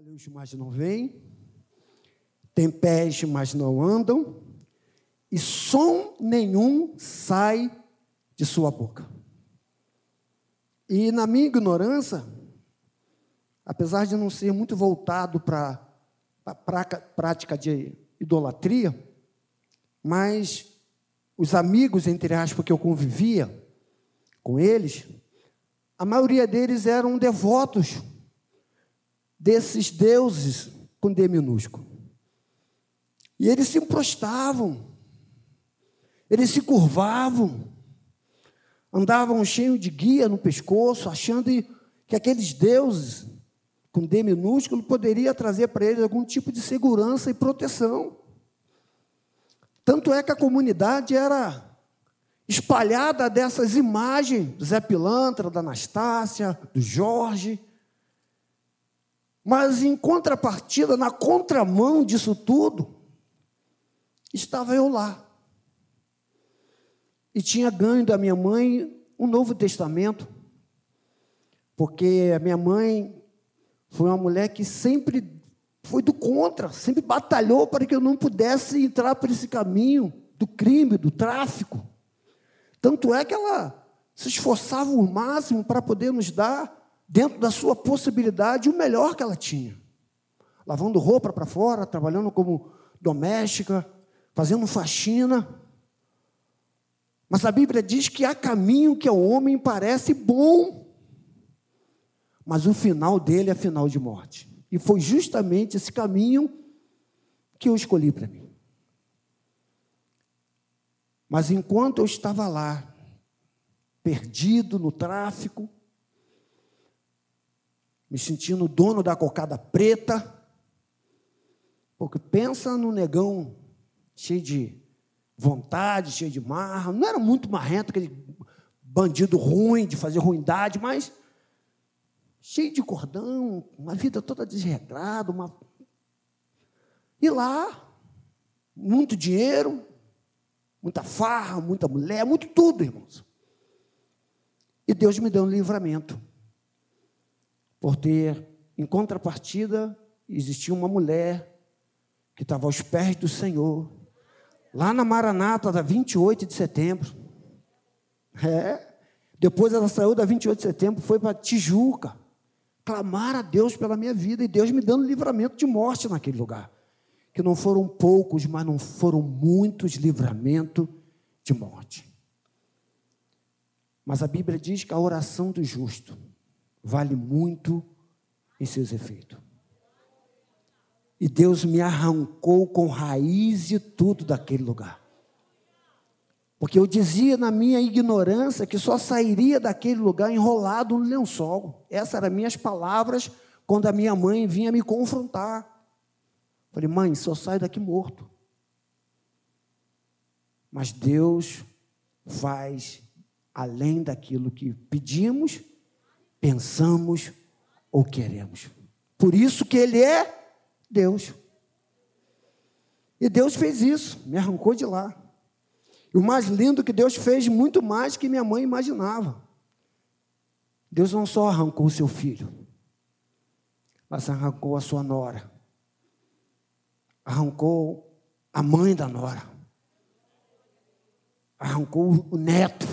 olhos, mas não veem, tem pés, mas não andam, e som nenhum sai de sua boca. E na minha ignorância, apesar de não ser muito voltado para a prática de idolatria, mas os amigos, entre aspas, que eu convivia com eles, a maioria deles eram devotos desses deuses com D minúsculo. E eles se prostravam, eles se curvavam, andavam cheios de guia no pescoço, achando que aqueles deuses com D minúsculo poderia trazer para eles algum tipo de segurança e proteção. Tanto é que a comunidade era espalhada dessas imagens do Zé Pilantra, da Anastácia, do Jorge. Mas em contrapartida, na contramão disso tudo, estava eu lá. E tinha ganho da minha mãe um Novo Testamento, porque a minha mãe foi uma mulher que sempre foi do contra, sempre batalhou para que eu não pudesse entrar por esse caminho do crime, do tráfico. Tanto é que ela se esforçava o máximo para poder nos dar, dentro da sua possibilidade, o melhor que ela tinha. Lavando roupa para fora, trabalhando como doméstica, fazendo faxina. Mas a Bíblia diz que há caminho que ao homem parece bom, mas o final dele é final de morte. E foi justamente esse caminho que eu escolhi para mim. Mas enquanto eu estava lá, perdido no tráfico, me sentindo dono da cocada preta, porque pensa no negão cheio de vontade, cheio de marra, não era muito marrento, aquele bandido ruim, de fazer ruindade, mas cheio de cordão, uma vida toda desregrada, uma... e lá, muito dinheiro, muita farra, muita mulher, muito tudo, irmãos. E Deus me deu um livramento, por ter, em contrapartida, existia uma mulher que estava aos pés do Senhor, lá na Maranata, da 28 de setembro. É. Depois ela saiu da 28 de setembro, foi para Tijuca clamar a Deus pela minha vida e Deus me dando livramento de morte naquele lugar. Que não foram poucos, mas não foram muitos livramentos de morte. Mas a Bíblia diz que a oração do justo vale muito em seus efeitos. E Deus me arrancou com raiz e tudo daquele lugar. Porque eu dizia na minha ignorância que só sairia daquele lugar enrolado no lençol. Essas eram minhas palavras quando a minha mãe vinha me confrontar. Falei, mãe, só saio daqui morto. Mas Deus faz além daquilo que pedimos, pensamos ou queremos. Por isso que Ele é Deus. E Deus fez isso, me arrancou de lá. E o mais lindo é que Deus fez muito mais que minha mãe imaginava. Deus não só arrancou o seu filho, mas arrancou a sua nora. Arrancou a mãe da nora. Arrancou o neto.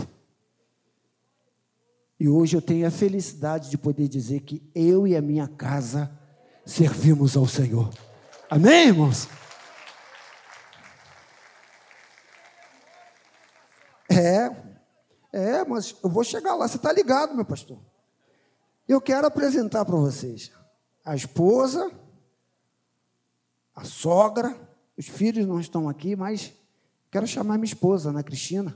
E hoje eu tenho a felicidade de poder dizer que eu e a minha casa servimos ao Senhor. Amém, irmãos? É, é, mas eu vou chegar lá. Você está ligado, meu pastor? Eu quero apresentar para vocês a esposa, a sogra, os filhos não estão aqui, mas quero chamar minha esposa, Ana Cristina.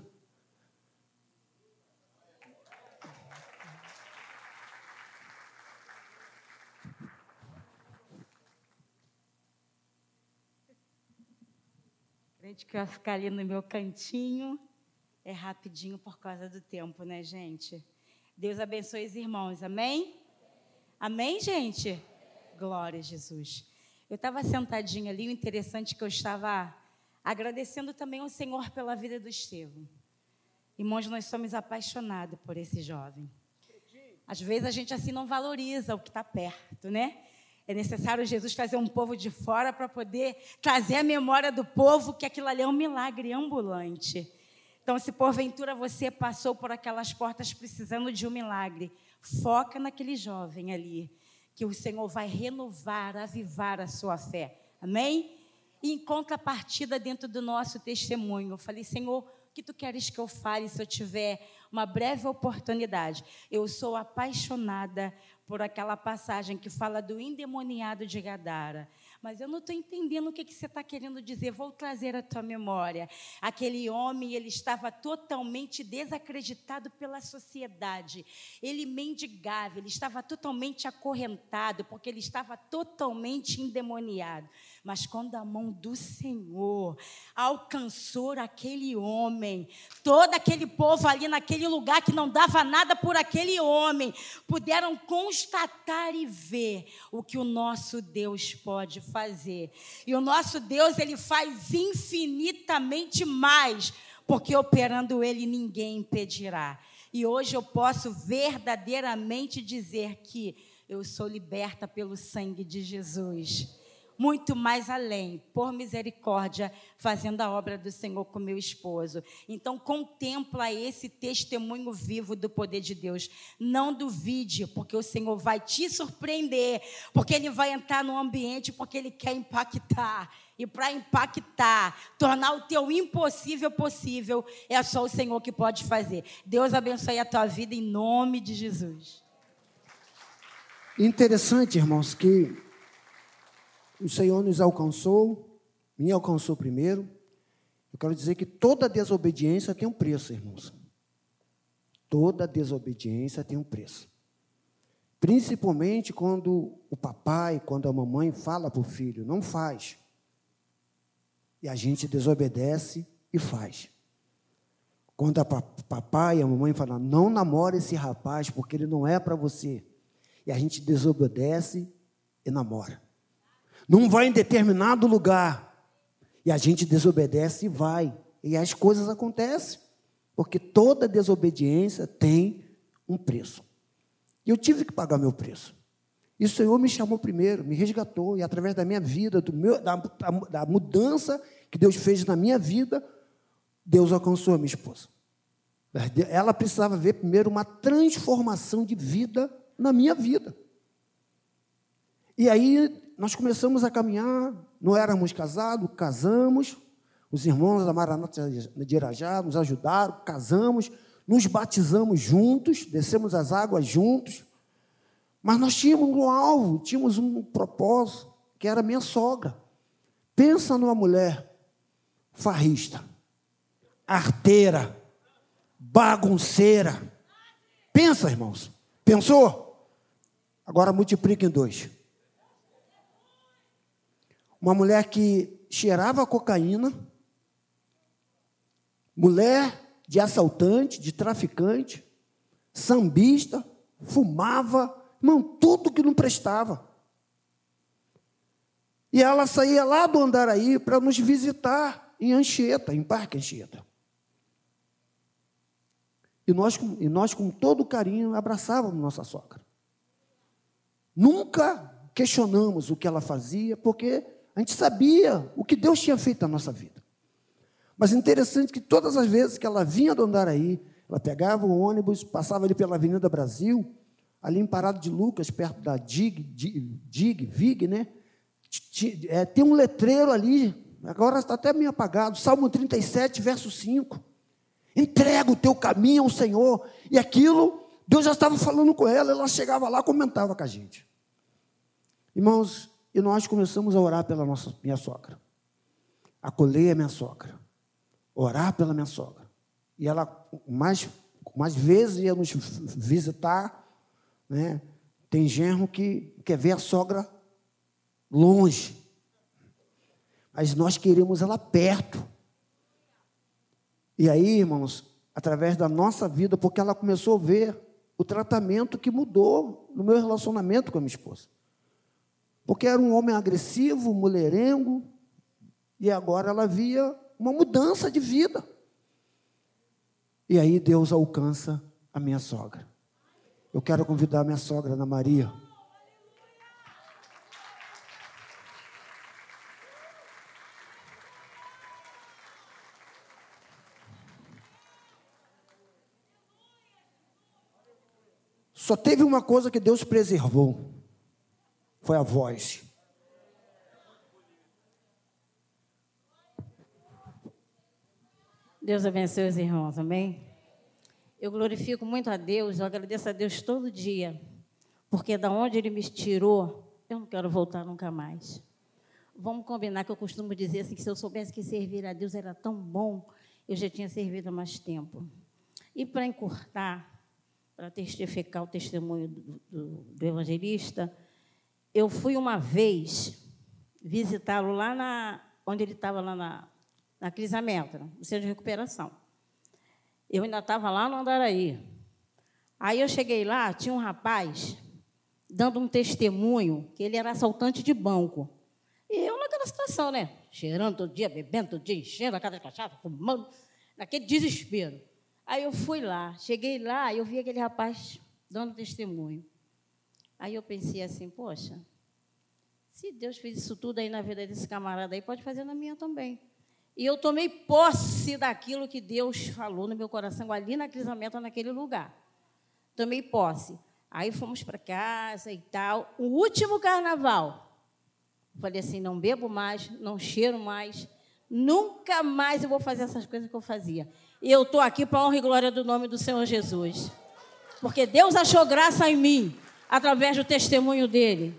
Crente que eu ficar ali no meu cantinho. É rapidinho por causa do tempo, né, gente? Deus abençoe os irmãos, amém? Amém, gente? Glória a Jesus. Eu estava sentadinha ali, o interessante é que eu estava agradecendo também ao Senhor pela vida do Estevão. Irmãos, nós somos apaixonados por esse jovem. Às vezes a gente assim não valoriza o que está perto, né? É necessário Jesus trazer um povo de fora para poder trazer a memória do povo que aquilo ali é um milagre ambulante. Então, se porventura você passou por aquelas portas precisando de um milagre, foca naquele jovem ali, que o Senhor vai renovar, avivar a sua fé. Amém? E em contrapartida dentro do nosso testemunho, eu falei, Senhor, o que tu queres que eu fale se eu tiver uma breve oportunidade? Eu sou apaixonada por aquela passagem que fala do endemoniado de Gadara mas eu não estou entendendo o que, que você está querendo dizer. Vou trazer a tua memória. Aquele homem, ele estava totalmente desacreditado pela sociedade. Ele mendigava, ele estava totalmente acorrentado, porque ele estava totalmente endemoniado. Mas quando a mão do Senhor alcançou aquele homem, todo aquele povo ali naquele lugar que não dava nada por aquele homem, puderam constatar e ver o que o nosso Deus pode fazer. E o nosso Deus, ele faz infinitamente mais, porque operando ele ninguém impedirá. E hoje eu posso verdadeiramente dizer que eu sou liberta pelo sangue de Jesus muito mais além, por misericórdia, fazendo a obra do Senhor com meu esposo. Então, contempla esse testemunho vivo do poder de Deus. Não duvide, porque o Senhor vai te surpreender, porque Ele vai entrar no ambiente, porque Ele quer impactar. E para impactar, tornar o teu impossível possível, é só o Senhor que pode fazer. Deus abençoe a tua vida em nome de Jesus. Interessante, irmãos, que o Senhor nos alcançou, me alcançou primeiro. Eu quero dizer que toda desobediência tem um preço, irmãos. Toda desobediência tem um preço. Principalmente quando o papai, quando a mamãe fala para o filho, não faz. E a gente desobedece e faz. Quando o papai e a mamãe falam, não namore esse rapaz porque ele não é para você. E a gente desobedece e namora não vai em determinado lugar. E a gente desobedece e vai. E as coisas acontecem. Porque toda desobediência tem um preço. E eu tive que pagar meu preço. E o Senhor me chamou primeiro, me resgatou, e através da minha vida, meu, da, da mudança que Deus fez na minha vida, Deus alcançou a minha esposa. Ela precisava ver primeiro uma transformação de vida na minha vida. E aí nós começamos a caminhar, não éramos casados, casamos, os irmãos da Maranata de Irajá nos ajudaram, casamos, nos batizamos juntos, descemos as águas juntos, mas nós tínhamos um alvo, tínhamos um propósito, que era minha sogra. Pensa numa mulher farrista, arteira, bagunceira. Pensa, irmãos. Pensou? Agora multiplica em dois. Uma mulher que cheirava cocaína, mulher de assaltante, de traficante, sambista, fumava, irmão, tudo que não prestava. E ela saía lá do Andaraí para nos visitar em Anchieta, em Parque Anchieta. E nós, e nós, com todo carinho, abraçávamos nossa sogra. Nunca questionamos o que ela fazia, porque a gente sabia o que Deus tinha feito na nossa vida. Mas interessante que todas as vezes que ela vinha do Andaraí, ela pegava o ônibus, passava ali pela Avenida Brasil, ali em Parada de Lucas, perto da Dig, Dig, Dig Vig, né? É, tem um letreiro ali, agora está até meio apagado, Salmo 37, verso 5. Entrega o teu caminho ao Senhor. E aquilo, Deus já estava falando com ela, ela chegava lá, comentava com a gente. Irmãos, e nós começamos a orar pela nossa, minha sogra. Acolher a minha sogra. Orar pela minha sogra. E ela, mais, mais vezes, ia nos visitar. Né? Tem genro que quer ver a sogra longe. Mas nós queremos ela perto. E aí, irmãos, através da nossa vida, porque ela começou a ver o tratamento que mudou no meu relacionamento com a minha esposa. Porque era um homem agressivo, mulherengo, e agora ela via uma mudança de vida. E aí Deus alcança a minha sogra. Eu quero convidar a minha sogra, Ana Maria. Só teve uma coisa que Deus preservou foi a voz. Deus abençoe os irmãos, amém? Eu glorifico muito a Deus, eu agradeço a Deus todo dia, porque da onde Ele me tirou, eu não quero voltar nunca mais. Vamos combinar que eu costumo dizer assim, que se eu soubesse que servir a Deus era tão bom, eu já tinha servido há mais tempo. E para encurtar, para testificar o testemunho do, do, do evangelista, eu fui uma vez visitá-lo lá na, onde ele estava lá na, na Crisamento, no centro de recuperação. Eu ainda estava lá no Andaraí. Aí eu cheguei lá, tinha um rapaz dando um testemunho que ele era assaltante de banco. E eu naquela situação, né? Cheirando todo dia, bebendo todo dia, enchendo a casa de cachaça, fumando, naquele desespero. Aí eu fui lá, cheguei lá e eu vi aquele rapaz dando testemunho. Aí eu pensei assim, poxa, se Deus fez isso tudo aí na vida desse camarada aí, pode fazer na minha também. E eu tomei posse daquilo que Deus falou no meu coração, ali na crisamento, naquele lugar. Tomei posse. Aí fomos para casa e tal. O último carnaval. Falei assim: não bebo mais, não cheiro mais, nunca mais eu vou fazer essas coisas que eu fazia. E eu estou aqui para honra e glória do nome do Senhor Jesus. Porque Deus achou graça em mim, através do testemunho dele.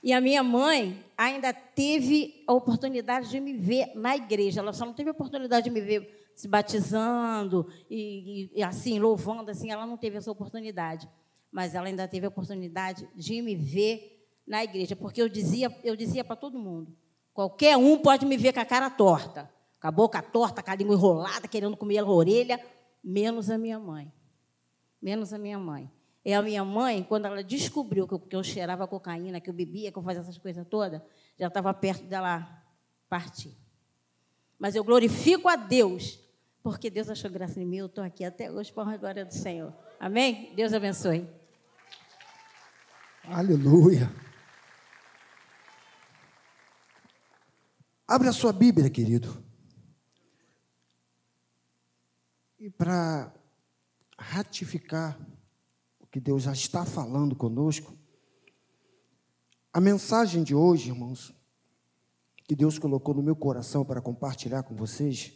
E a minha mãe ainda teve a oportunidade de me ver na igreja. Ela só não teve a oportunidade de me ver se batizando e, e, e assim, louvando, assim, ela não teve essa oportunidade. Mas ela ainda teve a oportunidade de me ver na igreja, porque eu dizia, eu dizia para todo mundo, qualquer um pode me ver com a cara torta, com a boca torta, com a língua enrolada, querendo comer a orelha, menos a minha mãe. Menos a minha mãe. E a minha mãe, quando ela descobriu que eu, que eu cheirava cocaína, que eu bebia, que eu fazia essas coisas todas, já estava perto dela partir. Mas eu glorifico a Deus, porque Deus achou graça em mim, eu estou aqui até hoje para a glória do Senhor. Amém? Deus abençoe. Aleluia. Abra a sua Bíblia, querido. E para ratificar que Deus já está falando conosco. A mensagem de hoje, irmãos, que Deus colocou no meu coração para compartilhar com vocês,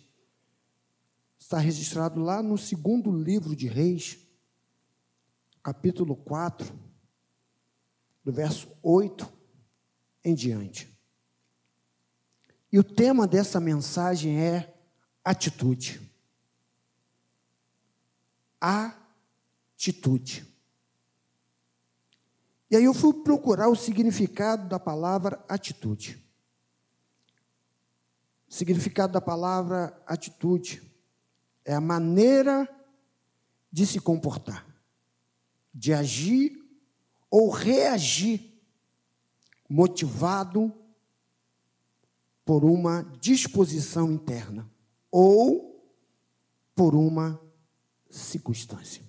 está registrado lá no segundo livro de Reis, capítulo 4, do verso 8 em diante. E o tema dessa mensagem é atitude. Atitude. E aí eu fui procurar o significado da palavra atitude. O significado da palavra atitude é a maneira de se comportar, de agir ou reagir, motivado por uma disposição interna ou por uma circunstância.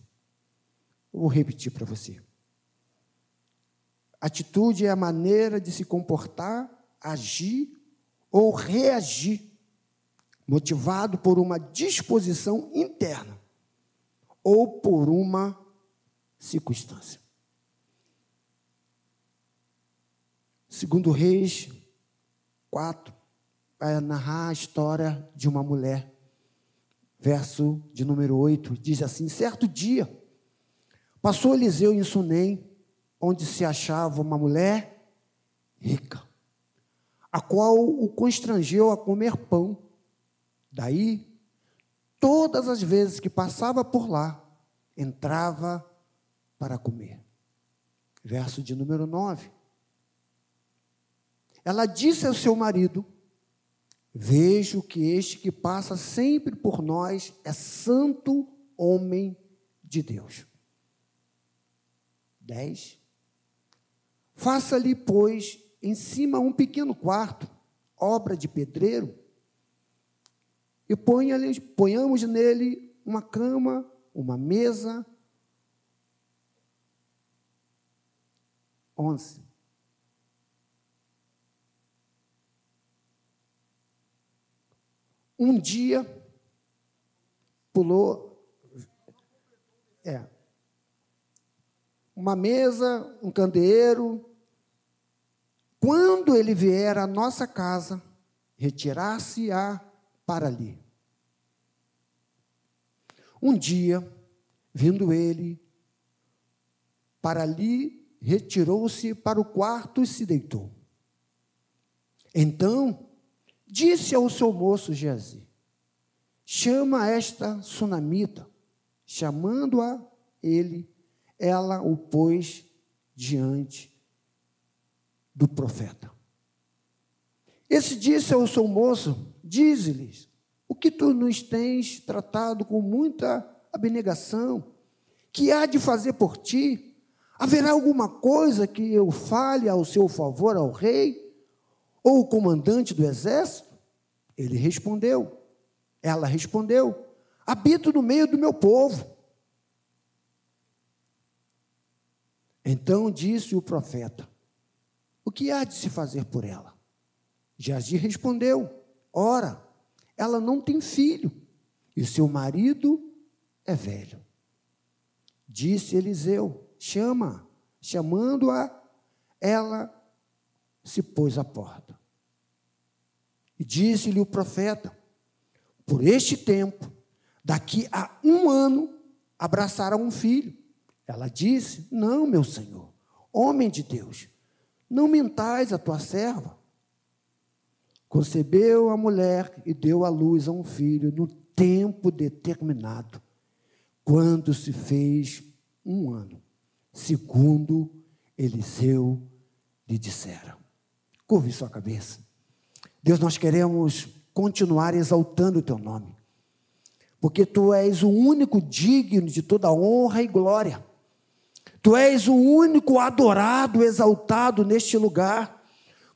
vou repetir para você. Atitude é a maneira de se comportar, agir ou reagir, motivado por uma disposição interna ou por uma circunstância. Segundo Reis 4, vai narrar a história de uma mulher. Verso de número 8 diz assim: Certo dia, passou Eliseu em Sunem, onde se achava uma mulher rica, a qual o constrangeu a comer pão. Daí, todas as vezes que passava por lá, entrava para comer. Verso de número 9. Ela disse ao seu marido: Vejo que este que passa sempre por nós é santo homem de Deus. 10. Faça-lhe, pois, em cima um pequeno quarto, obra de pedreiro, e ponhamos nele uma cama, uma mesa. 11. Um dia pulou. É. uma mesa, um candeeiro. Quando ele vier à nossa casa, retirar-se-á para ali. Um dia, vindo ele para ali, retirou-se para o quarto e se deitou. Então, disse ao seu moço Geazi: Chama esta sunamita. Chamando-a ele, ela o pôs diante do profeta. Esse disse ao seu moço: Dize-lhes, o que tu nos tens tratado com muita abnegação, que há de fazer por ti? Haverá alguma coisa que eu fale ao seu favor ao rei ou o comandante do exército? Ele respondeu. Ela respondeu: Habito no meio do meu povo. Então disse o profeta: O que há de se fazer por ela? Jazi respondeu: Ora, ela não tem filho, e seu marido é velho. Disse Eliseu: Chama, chamando-a, ela se pôs à porta. E disse-lhe o profeta: Por este tempo, daqui a um ano, abraçará um filho. Ela disse: Não, meu senhor, homem de Deus, não mentais a tua serva. Concebeu a mulher e deu à luz a um filho no tempo determinado, quando se fez um ano, segundo Eliseu lhe dissera. Curve sua cabeça. Deus, nós queremos continuar exaltando o teu nome, porque tu és o único digno de toda honra e glória. Tu és o único adorado, exaltado neste lugar.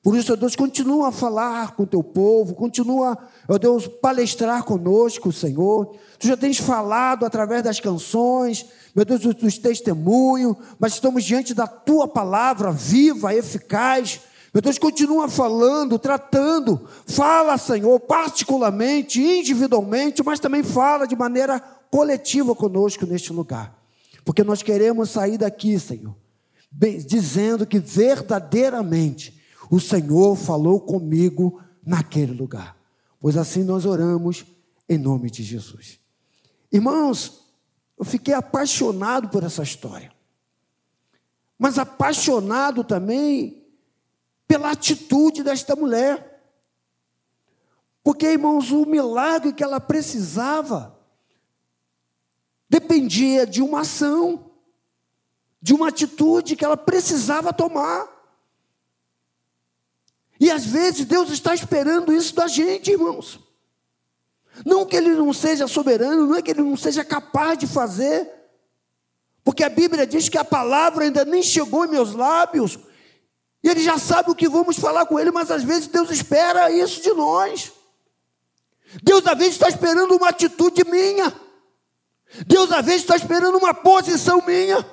Por isso, ó Deus, continua a falar com o teu povo, continua, ó Deus, palestrar conosco, Senhor. Tu já tens falado através das canções, meu Deus, dos testemunhos, mas estamos diante da tua palavra viva, eficaz. Meu Deus, continua falando, tratando. Fala, Senhor, particularmente, individualmente, mas também fala de maneira coletiva conosco neste lugar. Porque nós queremos sair daqui, Senhor, dizendo que verdadeiramente o Senhor falou comigo naquele lugar. Pois assim nós oramos em nome de Jesus. Irmãos, eu fiquei apaixonado por essa história. Mas apaixonado também pela atitude desta mulher. Porque, irmãos, o milagre que ela precisava dependia de uma ação, de uma atitude que ela precisava tomar. E às vezes Deus está esperando isso da gente, irmãos. Não que Ele não seja soberano, não é que Ele não seja capaz de fazer, porque a Bíblia diz que a palavra ainda nem chegou em meus lábios, e Ele já sabe o que vamos falar com Ele, mas às vezes Deus espera isso de nós. Deus às vezes está esperando uma atitude minha. Deus às vezes está esperando uma posição minha.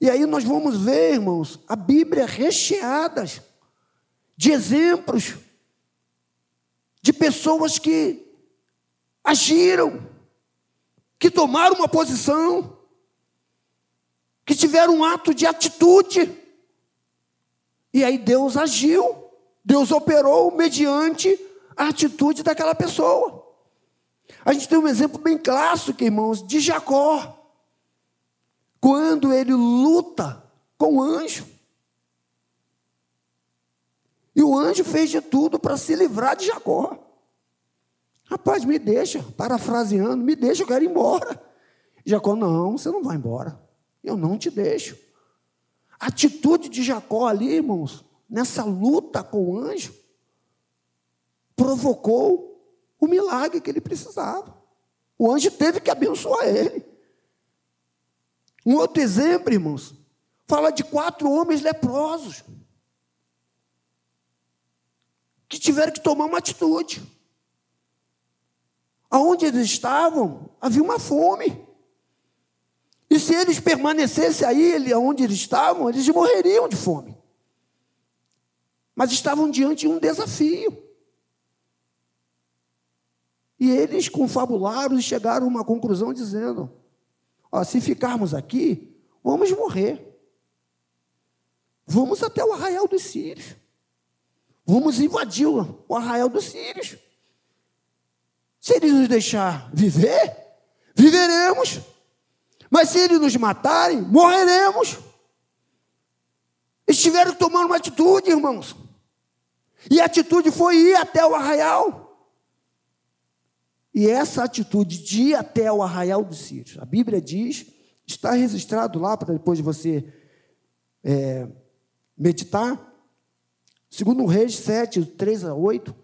E aí nós vamos ver, irmãos, a Bíblia recheada de exemplos de pessoas que agiram, que tomaram uma posição, que tiveram um ato de atitude. E aí Deus agiu, Deus operou mediante a atitude daquela pessoa. A gente tem um exemplo bem clássico, irmãos, de Jacó. Quando ele luta com o anjo. E o anjo fez de tudo para se livrar de Jacó. Rapaz, me deixa, parafraseando, me deixa, eu quero ir embora. Jacó, não, você não vai embora. Eu não te deixo. A atitude de Jacó ali, irmãos, nessa luta com o anjo, provocou o milagre que ele precisava. O anjo teve que abençoar ele. Um outro exemplo, irmãos, fala de quatro homens leprosos que tiveram que tomar uma atitude. Aonde eles estavam, havia uma fome. E se eles permanecessem aí, onde eles estavam, eles morreriam de fome. Mas estavam diante de um desafio. E eles confabularam e chegaram a uma conclusão dizendo: Ó, se ficarmos aqui, vamos morrer. Vamos até o arraial dos Sírios. Vamos invadir o arraial dos Sírios. Se ele nos deixar viver, viveremos. Mas se ele nos matarem, morreremos. Eles tiveram que tomar uma atitude, irmãos. E a atitude foi ir até o arraial. E essa atitude de ir até o arraial dos sírios, a Bíblia diz, está registrado lá para depois de você é, meditar. Segundo Reis 7, 3 a 8,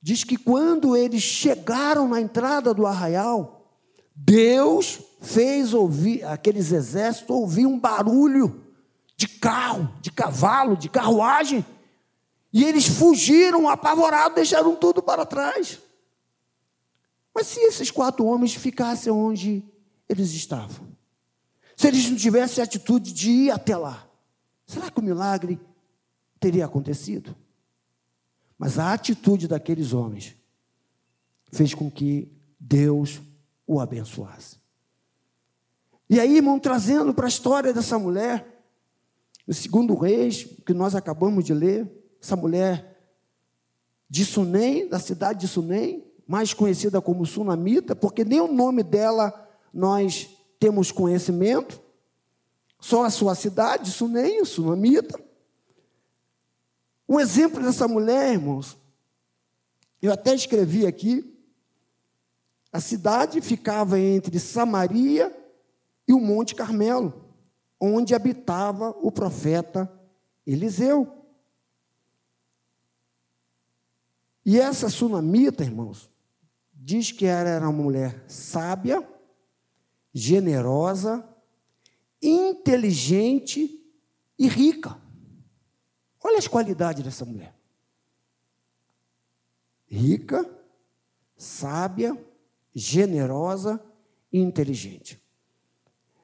diz que quando eles chegaram na entrada do arraial, Deus fez ouvir aqueles exércitos ouvir um barulho de carro, de cavalo, de carruagem, e eles fugiram apavorados, deixaram tudo para trás. Mas se esses quatro homens ficassem onde eles estavam, se eles não tivessem a atitude de ir até lá, será que o milagre teria acontecido? Mas a atitude daqueles homens fez com que Deus o abençoasse. E aí, irmão, trazendo para a história dessa mulher, o segundo reis, que nós acabamos de ler, essa mulher de Sunem, da cidade de Sunem, mais conhecida como Sunamita, porque nem o nome dela nós temos conhecimento, só a sua cidade, Sunem, Sunamita. Um exemplo dessa mulher, irmãos, eu até escrevi aqui, a cidade ficava entre Samaria e o Monte Carmelo, onde habitava o profeta Eliseu. E essa sunamita, irmãos, diz que ela era uma mulher sábia, generosa, inteligente e rica. Olha as qualidades dessa mulher. Rica, sábia, generosa e inteligente.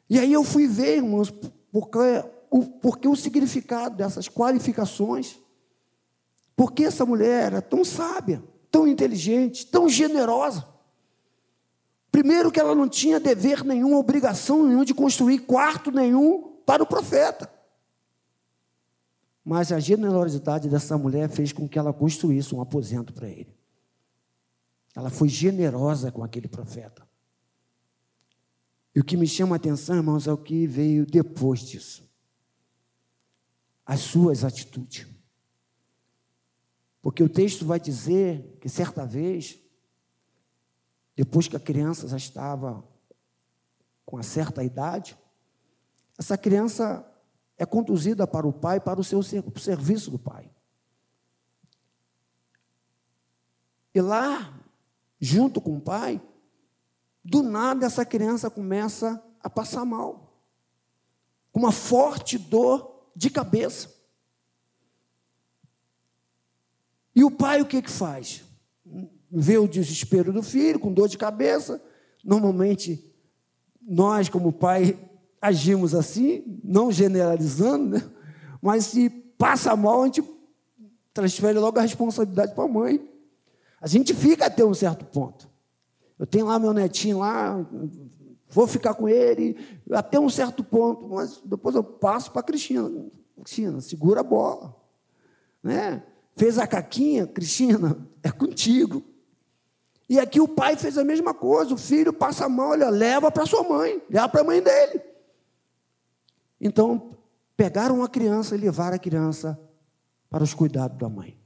E aí eu fui ver, irmãos, porque o, porque o significado dessas qualificações. Porque essa mulher era tão sábia, tão inteligente, tão generosa. Primeiro, que ela não tinha dever nenhum, obrigação nenhuma de construir quarto nenhum para o profeta. Mas a generosidade dessa mulher fez com que ela construísse um aposento para ele. Ela foi generosa com aquele profeta. E o que me chama a atenção, irmãos, é o que veio depois disso. As suas atitudes. Porque o texto vai dizer que certa vez, depois que a criança já estava com uma certa idade, essa criança é conduzida para o pai, para o seu o serviço do pai. E lá, junto com o pai, do nada essa criança começa a passar mal, com uma forte dor de cabeça. E o pai o que, que faz? Vê o desespero do filho, com dor de cabeça. Normalmente, nós, como pai, agimos assim, não generalizando, né? mas se passa mal, a gente transfere logo a responsabilidade para a mãe. A gente fica até um certo ponto. Eu tenho lá meu netinho lá, vou ficar com ele até um certo ponto, mas depois eu passo para a Cristina. Cristina, segura a bola. Né? Fez a caquinha, Cristina, é contigo. E aqui o pai fez a mesma coisa, o filho passa mal, olha, leva para sua mãe, leva para a mãe dele. Então, pegaram a criança e levaram a criança para os cuidados da mãe.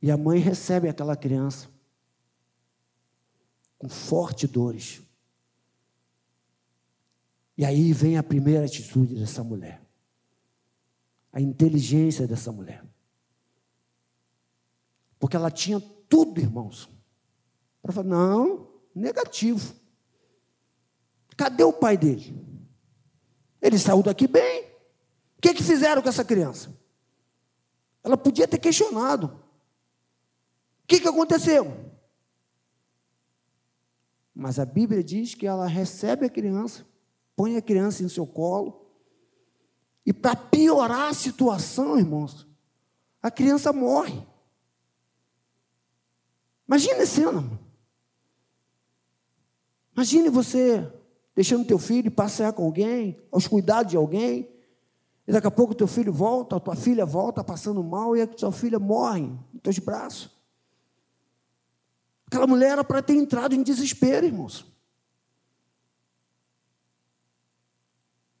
E a mãe recebe aquela criança com fortes dores. E aí vem a primeira atitude dessa mulher. A inteligência dessa mulher. Porque ela tinha tudo, irmãos. Para falar, não, negativo. Cadê o pai dele? Ele saiu daqui bem. O que, que fizeram com essa criança? Ela podia ter questionado. O que, que aconteceu? Mas a Bíblia diz que ela recebe a criança, põe a criança em seu colo, e para piorar a situação, irmãos, a criança morre. Imagina a cena. Imagine você deixando teu filho passear com alguém, aos cuidados de alguém, e daqui a pouco teu filho volta, a tua filha volta passando mal e a tua filha morre nos teus braços. Aquela mulher era para ter entrado em desespero, irmãos.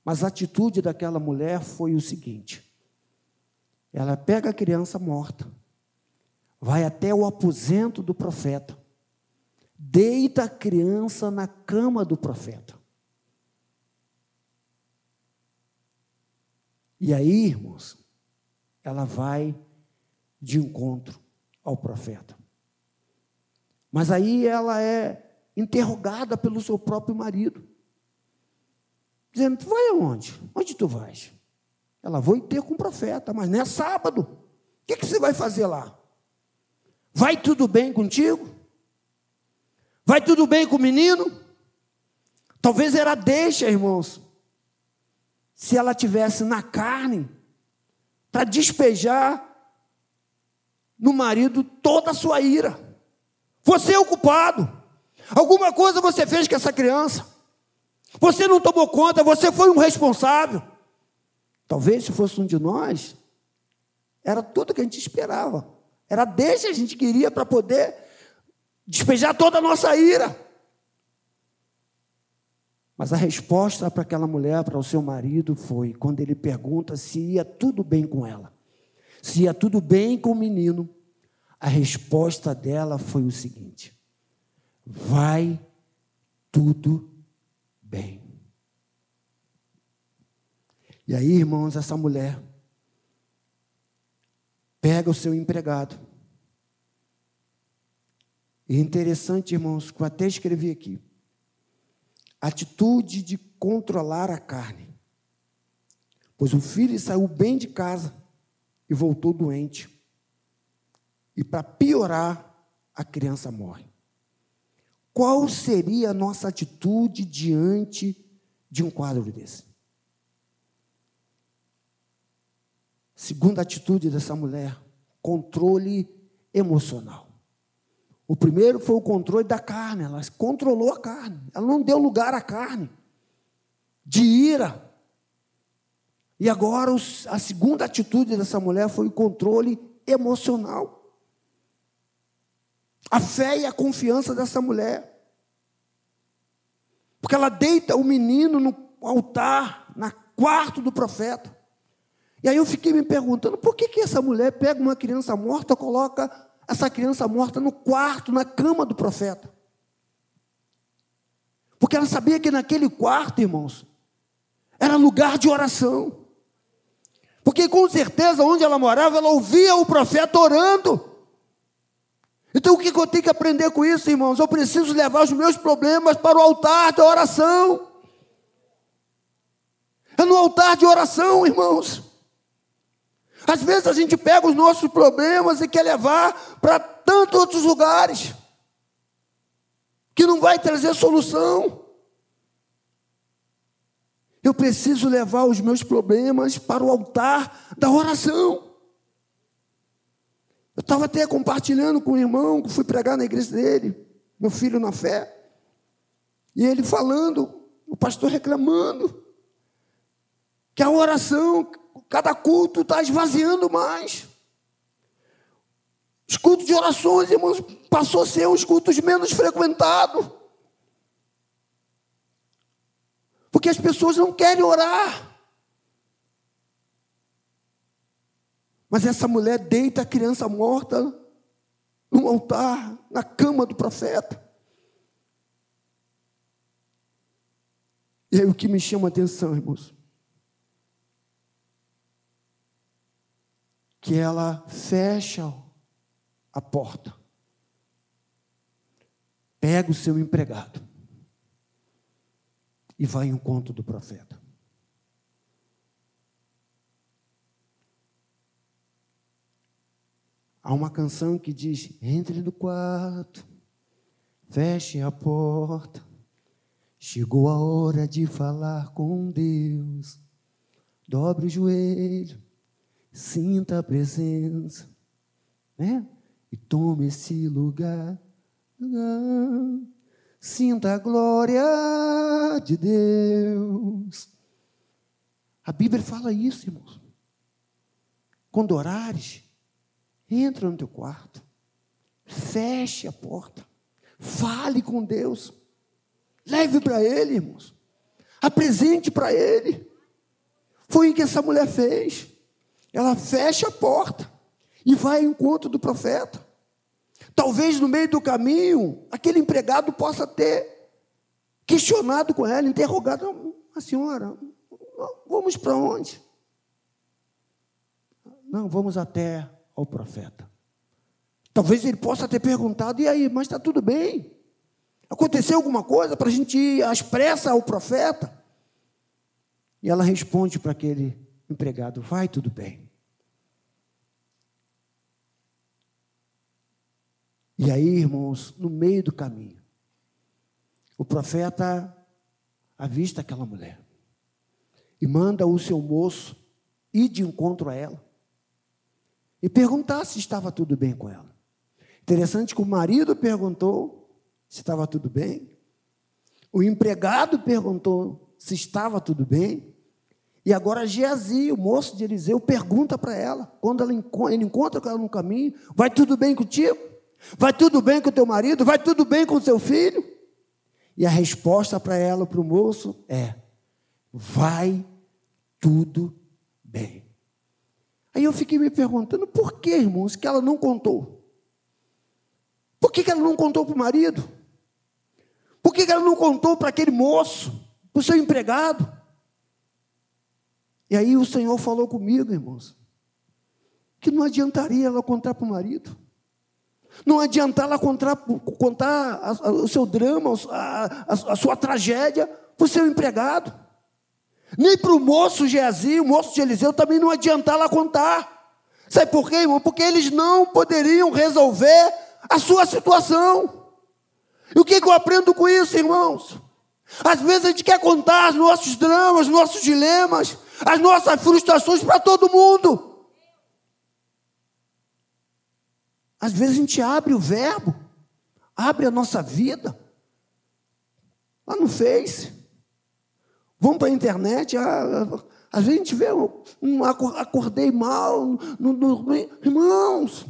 Mas a atitude daquela mulher foi o seguinte: ela pega a criança morta, vai até o aposento do profeta, deita a criança na cama do profeta. E aí, irmãos, ela vai de encontro ao profeta. Mas aí ela é interrogada pelo seu próprio marido, dizendo: Tu vai aonde? Onde tu vais? Ela vou ter com o profeta, mas não é sábado. O que, que você vai fazer lá? Vai tudo bem contigo? Vai tudo bem com o menino? Talvez era deixa, irmãos, se ela tivesse na carne para despejar no marido toda a sua ira. Você é o culpado. Alguma coisa você fez com essa criança. Você não tomou conta, você foi um responsável. Talvez se fosse um de nós, era tudo que a gente esperava. Era deixa a gente queria para poder despejar toda a nossa ira. Mas a resposta para aquela mulher, para o seu marido, foi quando ele pergunta se ia tudo bem com ela, se ia tudo bem com o menino. A resposta dela foi o seguinte: vai tudo bem. E aí, irmãos, essa mulher pega o seu empregado. E é interessante, irmãos, que eu até escrevi aqui atitude de controlar a carne. Pois o filho saiu bem de casa e voltou doente. E para piorar, a criança morre. Qual seria a nossa atitude diante de um quadro desse? Segunda atitude dessa mulher, controle emocional. O primeiro foi o controle da carne, ela controlou a carne, ela não deu lugar à carne, de ira. E agora a segunda atitude dessa mulher foi o controle emocional. A fé e a confiança dessa mulher. Porque ela deita o menino no altar, na quarto do profeta. E aí eu fiquei me perguntando, por que, que essa mulher pega uma criança morta, coloca essa criança morta no quarto, na cama do profeta. Porque ela sabia que naquele quarto, irmãos, era lugar de oração. Porque com certeza onde ela morava, ela ouvia o profeta orando. Então o que eu tenho que aprender com isso, irmãos? Eu preciso levar os meus problemas para o altar da oração. É no altar de oração, irmãos. Às vezes a gente pega os nossos problemas e quer levar para tantos outros lugares, que não vai trazer solução. Eu preciso levar os meus problemas para o altar da oração. Eu estava até compartilhando com o irmão que fui pregar na igreja dele, meu filho na fé. E ele falando, o pastor reclamando, que a oração, Cada culto está esvaziando mais. Os cultos de orações, irmãos, passou a ser os cultos menos frequentados. Porque as pessoas não querem orar. Mas essa mulher deita a criança morta no altar, na cama do profeta. E aí o que me chama a atenção, irmãos, que ela fecha a porta, pega o seu empregado e vai em encontro do profeta. Há uma canção que diz: entre no quarto, feche a porta. Chegou a hora de falar com Deus. Dobre o joelho Sinta a presença, né? E tome esse lugar. sinta a glória de Deus. A Bíblia fala isso, irmãos. Quando orares, entra no teu quarto, feche a porta, fale com Deus, leve para Ele, irmãos, apresente para Ele. Foi o que essa mulher fez. Ela fecha a porta e vai ao encontro do profeta. Talvez no meio do caminho, aquele empregado possa ter questionado com ela, interrogado: a senhora, vamos para onde? Não, vamos até ao profeta. Talvez ele possa ter perguntado: e aí, mas está tudo bem? Aconteceu alguma coisa para a gente ir às pressas ao profeta? E ela responde para aquele empregado: vai tudo bem. E aí, irmãos, no meio do caminho, o profeta avista aquela mulher e manda o seu moço ir de encontro a ela e perguntar se estava tudo bem com ela. Interessante que o marido perguntou se estava tudo bem, o empregado perguntou se estava tudo bem, e agora Geazi, o moço de Eliseu, pergunta para ela, quando ela, ele encontra ela no caminho: vai tudo bem contigo? Vai tudo bem com o teu marido? Vai tudo bem com o seu filho? E a resposta para ela, para o moço, é: vai tudo bem. Aí eu fiquei me perguntando, por que, irmãos, que ela não contou? Por que, que ela não contou para o marido? Por que, que ela não contou para aquele moço, para o seu empregado? E aí o Senhor falou comigo, irmãos, que não adiantaria ela contar para o marido. Não adianta ela contar, contar o seu drama, a, a, a sua tragédia para o seu empregado. Nem para o moço Geazi, o moço de Eliseu, também não adianta ela contar. Sabe por quê, irmão? Porque eles não poderiam resolver a sua situação. E o que, que eu aprendo com isso, irmãos? Às vezes a gente quer contar os nossos dramas, os nossos dilemas, as nossas frustrações para todo mundo. Às vezes a gente abre o verbo, abre a nossa vida, lá no Face, vamos para a internet, ah, a gente vê, um, acordei mal, não dormi, irmãos.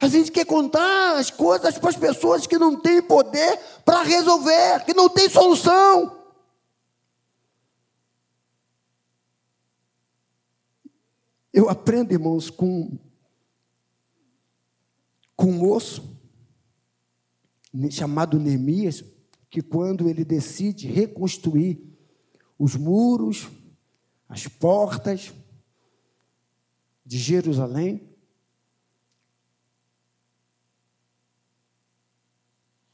A gente quer contar as coisas para as pessoas que não têm poder para resolver, que não têm solução. Eu aprendo, irmãos, com com um moço chamado Neemias, que quando ele decide reconstruir os muros, as portas de Jerusalém,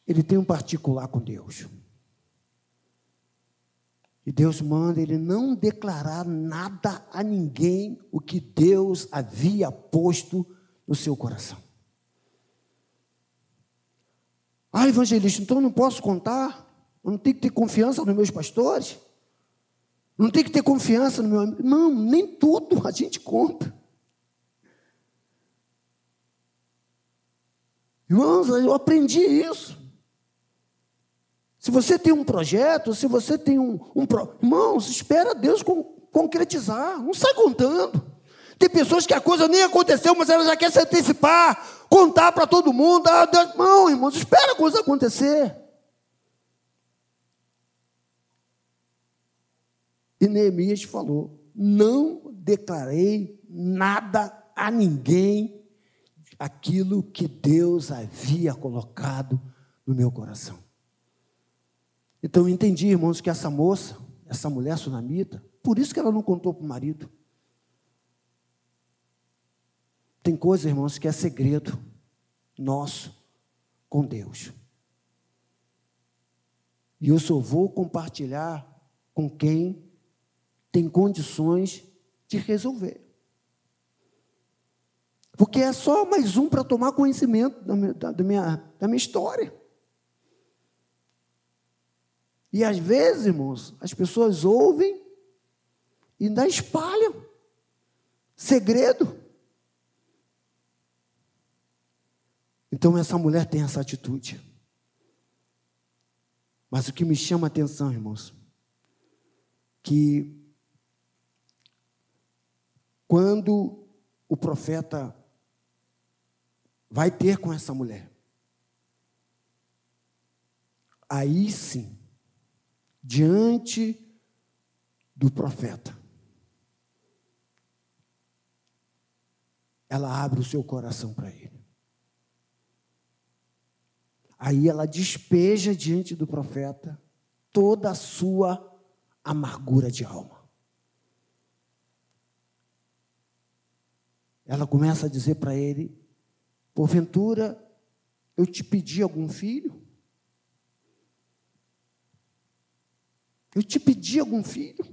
ele tem um particular com Deus. E Deus manda ele não declarar nada a ninguém o que Deus havia posto no seu coração. Ah, evangelista, então não posso contar? Eu não tenho que ter confiança nos meus pastores? Não tenho que ter confiança no meu amigo? Não, nem tudo a gente conta. Irmãos, eu aprendi isso. Se você tem um projeto, se você tem um. um pro... Irmãos, espera Deus concretizar. Não sai contando. Tem pessoas que a coisa nem aconteceu, mas ela já quer se antecipar, contar para todo mundo. Ah, Deus, não, irmãos, espera a coisa acontecer. E Neemias falou: Não declarei nada a ninguém aquilo que Deus havia colocado no meu coração. Então eu entendi, irmãos, que essa moça, essa mulher sunamita, por isso que ela não contou para o marido. Tem coisa, irmãos, que é segredo nosso com Deus. E eu só vou compartilhar com quem tem condições de resolver. Porque é só mais um para tomar conhecimento da minha, da, minha, da minha história. E às vezes, irmãos, as pessoas ouvem e ainda espalham segredo. Então essa mulher tem essa atitude. Mas o que me chama a atenção, irmãos, que quando o profeta vai ter com essa mulher, aí sim, diante do profeta, ela abre o seu coração para ele. Aí ela despeja diante do profeta toda a sua amargura de alma. Ela começa a dizer para ele: Porventura, eu te pedi algum filho? Eu te pedi algum filho?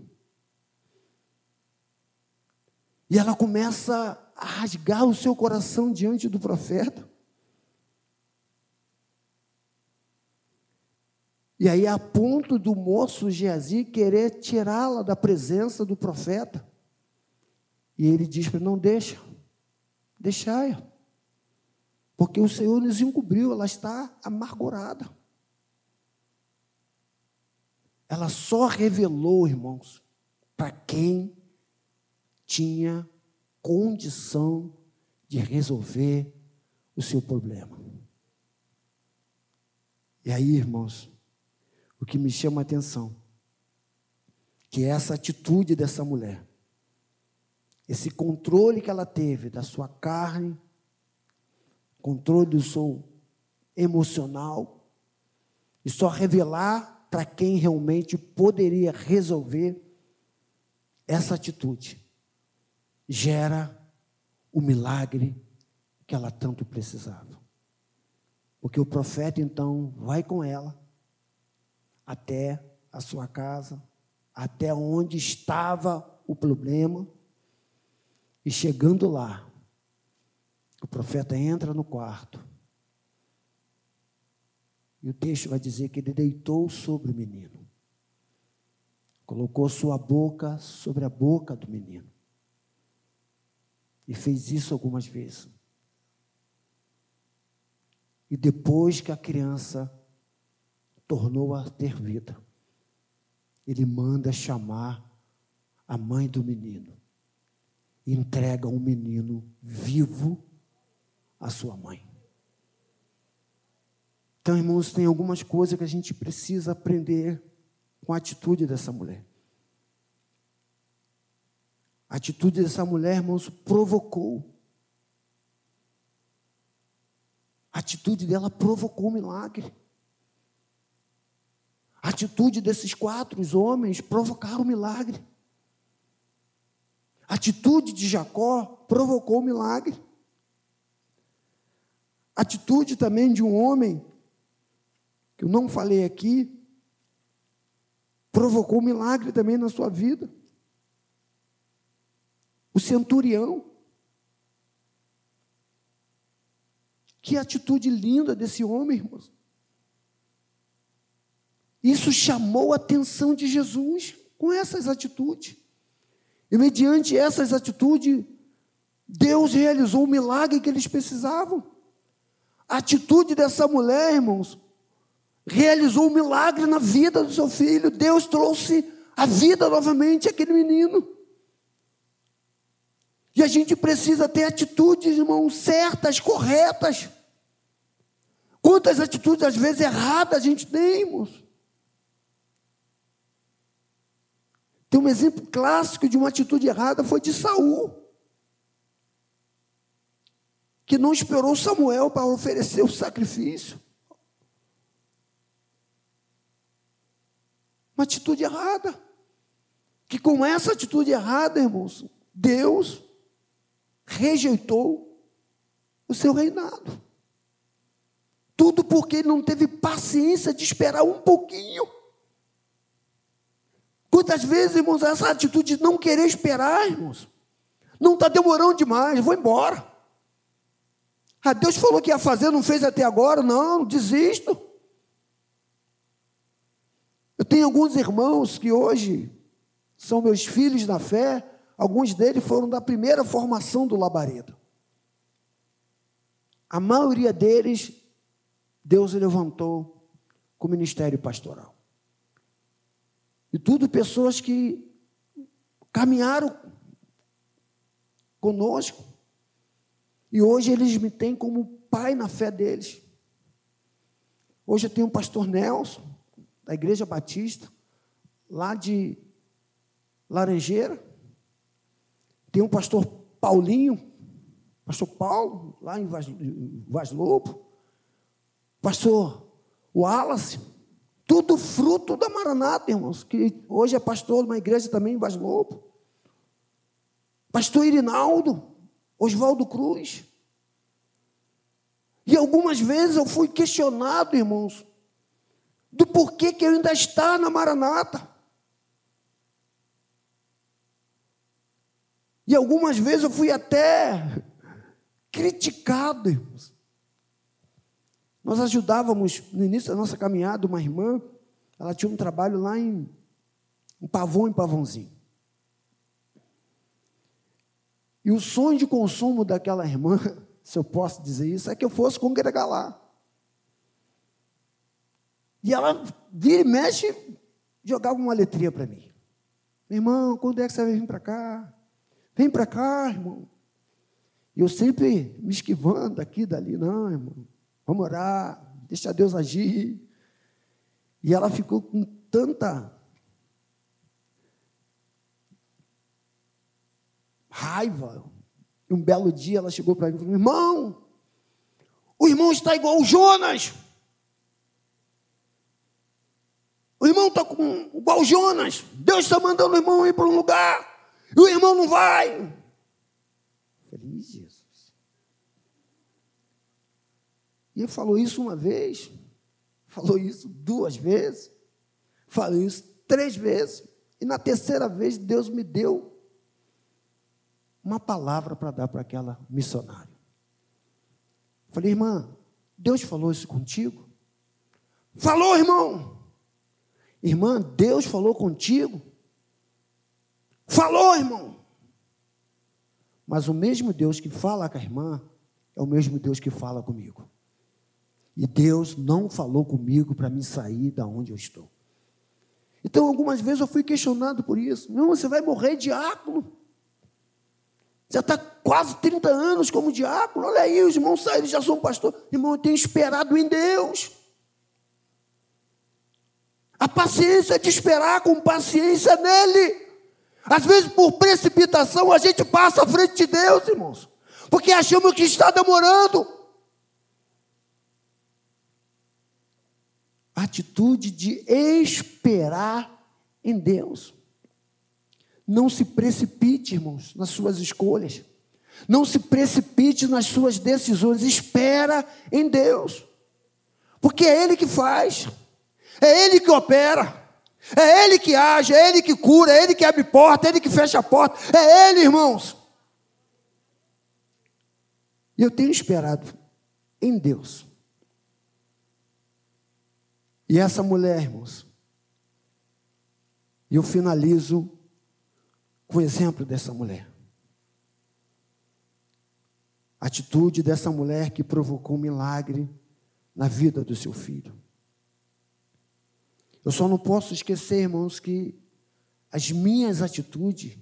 E ela começa a rasgar o seu coração diante do profeta. E aí, a ponto do moço Geazi querer tirá-la da presença do profeta. E ele diz para não deixa, deixai-a. Porque o Senhor nos encobriu, ela está amargurada. Ela só revelou, irmãos, para quem tinha condição de resolver o seu problema. E aí, irmãos, o que me chama a atenção, que é essa atitude dessa mulher, esse controle que ela teve da sua carne, controle do seu emocional, e só revelar para quem realmente poderia resolver essa atitude, gera o milagre que ela tanto precisava. Porque o profeta então vai com ela até a sua casa, até onde estava o problema, e chegando lá, o profeta entra no quarto. E o texto vai dizer que ele deitou sobre o menino. Colocou sua boca sobre a boca do menino. E fez isso algumas vezes. E depois que a criança tornou a ter vida. Ele manda chamar a mãe do menino. Entrega um menino vivo à sua mãe. Então, irmãos, tem algumas coisas que a gente precisa aprender com a atitude dessa mulher. A atitude dessa mulher, irmãos, provocou. A atitude dela provocou um milagre. A atitude desses quatro homens provocaram um milagre. A atitude de Jacó provocou um milagre. A atitude também de um homem, que eu não falei aqui, provocou milagre também na sua vida. O centurião. Que atitude linda desse homem, irmãos. Isso chamou a atenção de Jesus com essas atitudes. E mediante essas atitudes, Deus realizou o milagre que eles precisavam. A atitude dessa mulher, irmãos, realizou o um milagre na vida do seu filho. Deus trouxe a vida novamente àquele menino. E a gente precisa ter atitudes, irmãos, certas, corretas. Quantas atitudes, às vezes, erradas a gente tem, irmãos? Tem um exemplo clássico de uma atitude errada foi de Saul. Que não esperou Samuel para oferecer o sacrifício. Uma atitude errada. Que com essa atitude errada, irmãos, Deus rejeitou o seu reinado. Tudo porque ele não teve paciência de esperar um pouquinho. Quantas vezes, irmãos, essa atitude de não querer esperar, irmãos, não está demorando demais, vou embora. Ah, Deus falou que ia fazer, não fez até agora, não, desisto. Eu tenho alguns irmãos que hoje são meus filhos na fé, alguns deles foram da primeira formação do labaredo. A maioria deles, Deus levantou com o ministério pastoral. E tudo pessoas que caminharam conosco. E hoje eles me têm como pai na fé deles. Hoje eu tenho o pastor Nelson, da Igreja Batista, lá de Laranjeira. Tem o pastor Paulinho, pastor Paulo, lá em Vaz, Vaz Lobo. Pastor Wallace, tudo fruto da Maranata, irmãos, que hoje é pastor de uma igreja também em Vaz Lobo. Pastor Irinaldo, Oswaldo Cruz. E algumas vezes eu fui questionado, irmãos, do porquê que eu ainda está na Maranata. E algumas vezes eu fui até criticado, irmãos. Nós ajudávamos no início da nossa caminhada uma irmã, ela tinha um trabalho lá em, em Pavão, em Pavãozinho. E o sonho de consumo daquela irmã, se eu posso dizer isso, é que eu fosse congregar lá. E ela vira e mexe, jogava uma letrinha para mim. Meu irmão, quando é que você vai vir para cá? Vem para cá, irmão. E eu sempre me esquivando daqui, dali. Não, irmão, vamos orar, deixa Deus agir. E ela ficou com tanta raiva. Um belo dia ela chegou para mim e falou: Irmão, o irmão está igual o Jonas. O irmão está com, igual o Jonas. Deus está mandando o irmão ir para um lugar. E o irmão não vai. Feliz Jesus. E ele falou isso uma vez, falou isso duas vezes, falou isso três vezes. E na terceira vez Deus me deu uma palavra para dar para aquela missionária. Falei, irmã, Deus falou isso contigo? Falou, irmão. Irmã, Deus falou contigo? Falou, irmão. Mas o mesmo Deus que fala com a irmã é o mesmo Deus que fala comigo. E Deus não falou comigo para me sair da onde eu estou. Então, algumas vezes eu fui questionado por isso. Não, você vai morrer diácono. Já está quase 30 anos como diácono. Olha aí, os irmãos saíram, já são pastor. Irmão, eu tenho esperado em Deus. A paciência de esperar com paciência nele. Às vezes, por precipitação, a gente passa à frente de Deus, irmãos, porque achamos que está demorando. Atitude de esperar em Deus. Não se precipite, irmãos, nas suas escolhas. Não se precipite nas suas decisões. Espera em Deus. Porque é Ele que faz, é Ele que opera. É Ele que age, é Ele que cura, é Ele que abre porta, é Ele que fecha a porta. É Ele, irmãos. E eu tenho esperado em Deus. E essa mulher, irmãos, eu finalizo com o exemplo dessa mulher. A atitude dessa mulher que provocou um milagre na vida do seu filho. Eu só não posso esquecer, irmãos, que as minhas atitudes,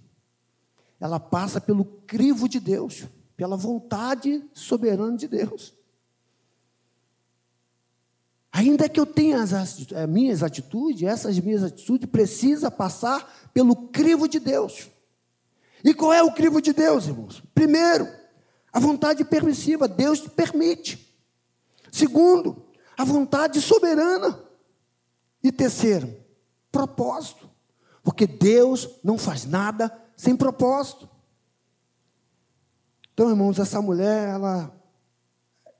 ela passa pelo crivo de Deus, pela vontade soberana de Deus. Ainda que eu tenha as, as minhas atitudes, essas minhas atitudes precisa passar pelo crivo de Deus. E qual é o crivo de Deus, irmãos? Primeiro, a vontade permissiva, Deus permite. Segundo, a vontade soberana. E terceiro, propósito. Porque Deus não faz nada sem propósito. Então, irmãos, essa mulher, ela,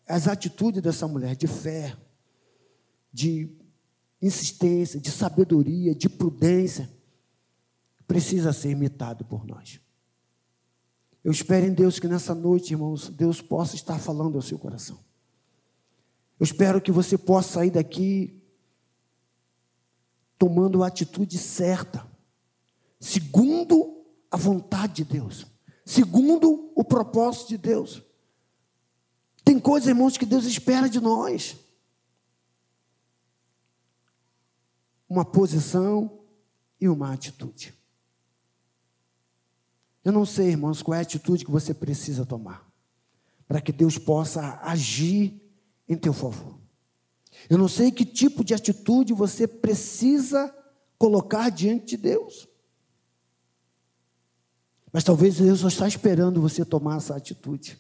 as atitudes dessa mulher de fé, de insistência, de sabedoria, de prudência, precisa ser imitado por nós. Eu espero em Deus que nessa noite, irmãos, Deus possa estar falando ao seu coração. Eu espero que você possa sair daqui tomando a atitude certa, segundo a vontade de Deus, segundo o propósito de Deus. Tem coisas, irmãos, que Deus espera de nós. Uma posição e uma atitude. Eu não sei, irmãos, qual é a atitude que você precisa tomar para que Deus possa agir em teu favor. Eu não sei que tipo de atitude você precisa colocar diante de Deus. Mas talvez Deus só está esperando você tomar essa atitude.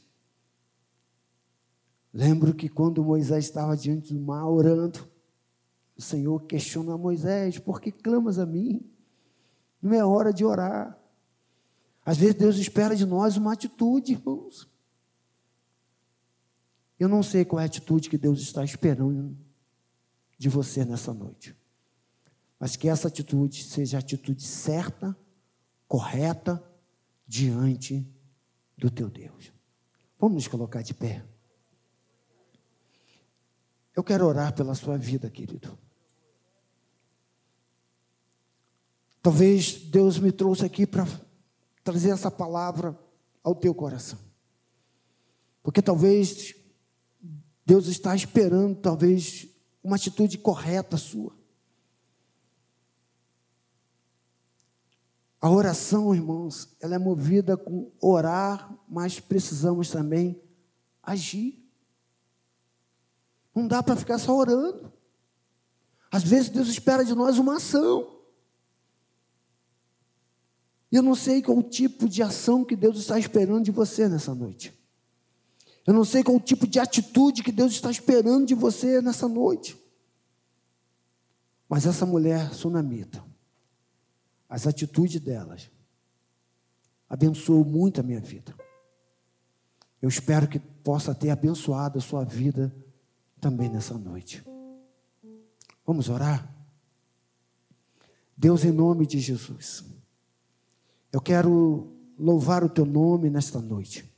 Lembro que quando Moisés estava diante do mar orando, o Senhor questiona Moisés: por que clamas a mim? Não é hora de orar. Às vezes Deus espera de nós uma atitude, irmãos. Eu não sei qual é a atitude que Deus está esperando de você nessa noite. Mas que essa atitude seja a atitude certa, correta, diante do teu Deus. Vamos nos colocar de pé. Eu quero orar pela sua vida, querido. Talvez Deus me trouxe aqui para trazer essa palavra ao teu coração. Porque talvez Deus está esperando, talvez, uma atitude correta sua. A oração, irmãos, ela é movida com orar, mas precisamos também agir. Não dá para ficar só orando. Às vezes Deus espera de nós uma ação. Eu não sei qual o tipo de ação que Deus está esperando de você nessa noite. Eu não sei qual o tipo de atitude que Deus está esperando de você nessa noite. Mas essa mulher sunamita, as atitudes delas, abençoou muito a minha vida. Eu espero que possa ter abençoado a sua vida também nessa noite. Vamos orar? Deus, em nome de Jesus. Eu quero louvar o teu nome nesta noite.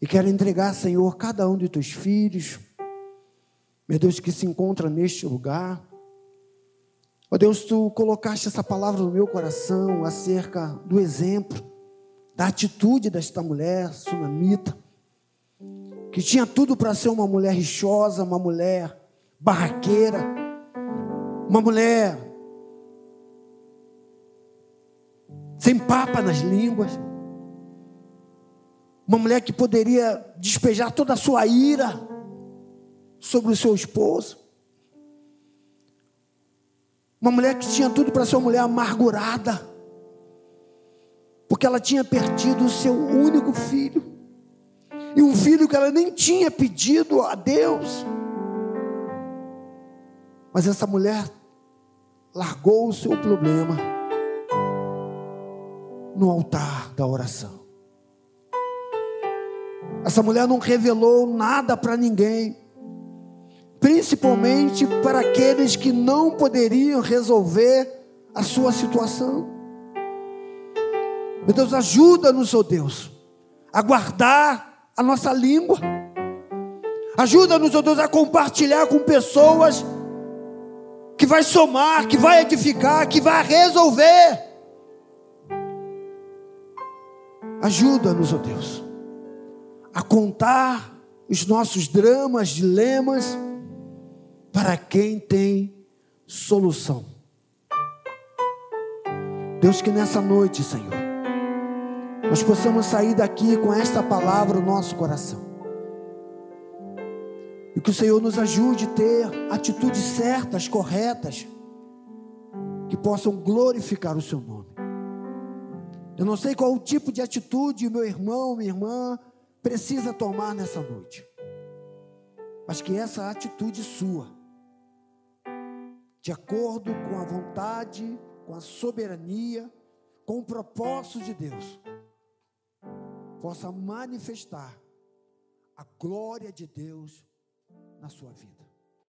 E quero entregar, Senhor, cada um de teus filhos, meu Deus, que se encontra neste lugar. Ó Deus, tu colocaste essa palavra no meu coração acerca do exemplo, da atitude desta mulher sunamita, que tinha tudo para ser uma mulher rixosa, uma mulher barraqueira, uma mulher sem papa nas línguas. Uma mulher que poderia despejar toda a sua ira sobre o seu esposo. Uma mulher que tinha tudo para ser uma mulher amargurada. Porque ela tinha perdido o seu único filho. E um filho que ela nem tinha pedido a Deus. Mas essa mulher largou o seu problema no altar da oração. Essa mulher não revelou nada para ninguém, principalmente para aqueles que não poderiam resolver a sua situação. Meu Deus, ajuda-nos, oh Deus, a guardar a nossa língua. Ajuda-nos, oh Deus, a compartilhar com pessoas que vai somar, que vai edificar, que vai resolver. Ajuda-nos, ó oh Deus, a contar os nossos dramas, dilemas, para quem tem solução. Deus, que nessa noite, Senhor, nós possamos sair daqui com esta palavra no nosso coração. E que o Senhor nos ajude a ter atitudes certas, corretas, que possam glorificar o Seu nome. Eu não sei qual o tipo de atitude meu irmão, minha irmã precisa tomar nessa noite. Mas que essa atitude sua, de acordo com a vontade, com a soberania, com o propósito de Deus, possa manifestar a glória de Deus na sua vida.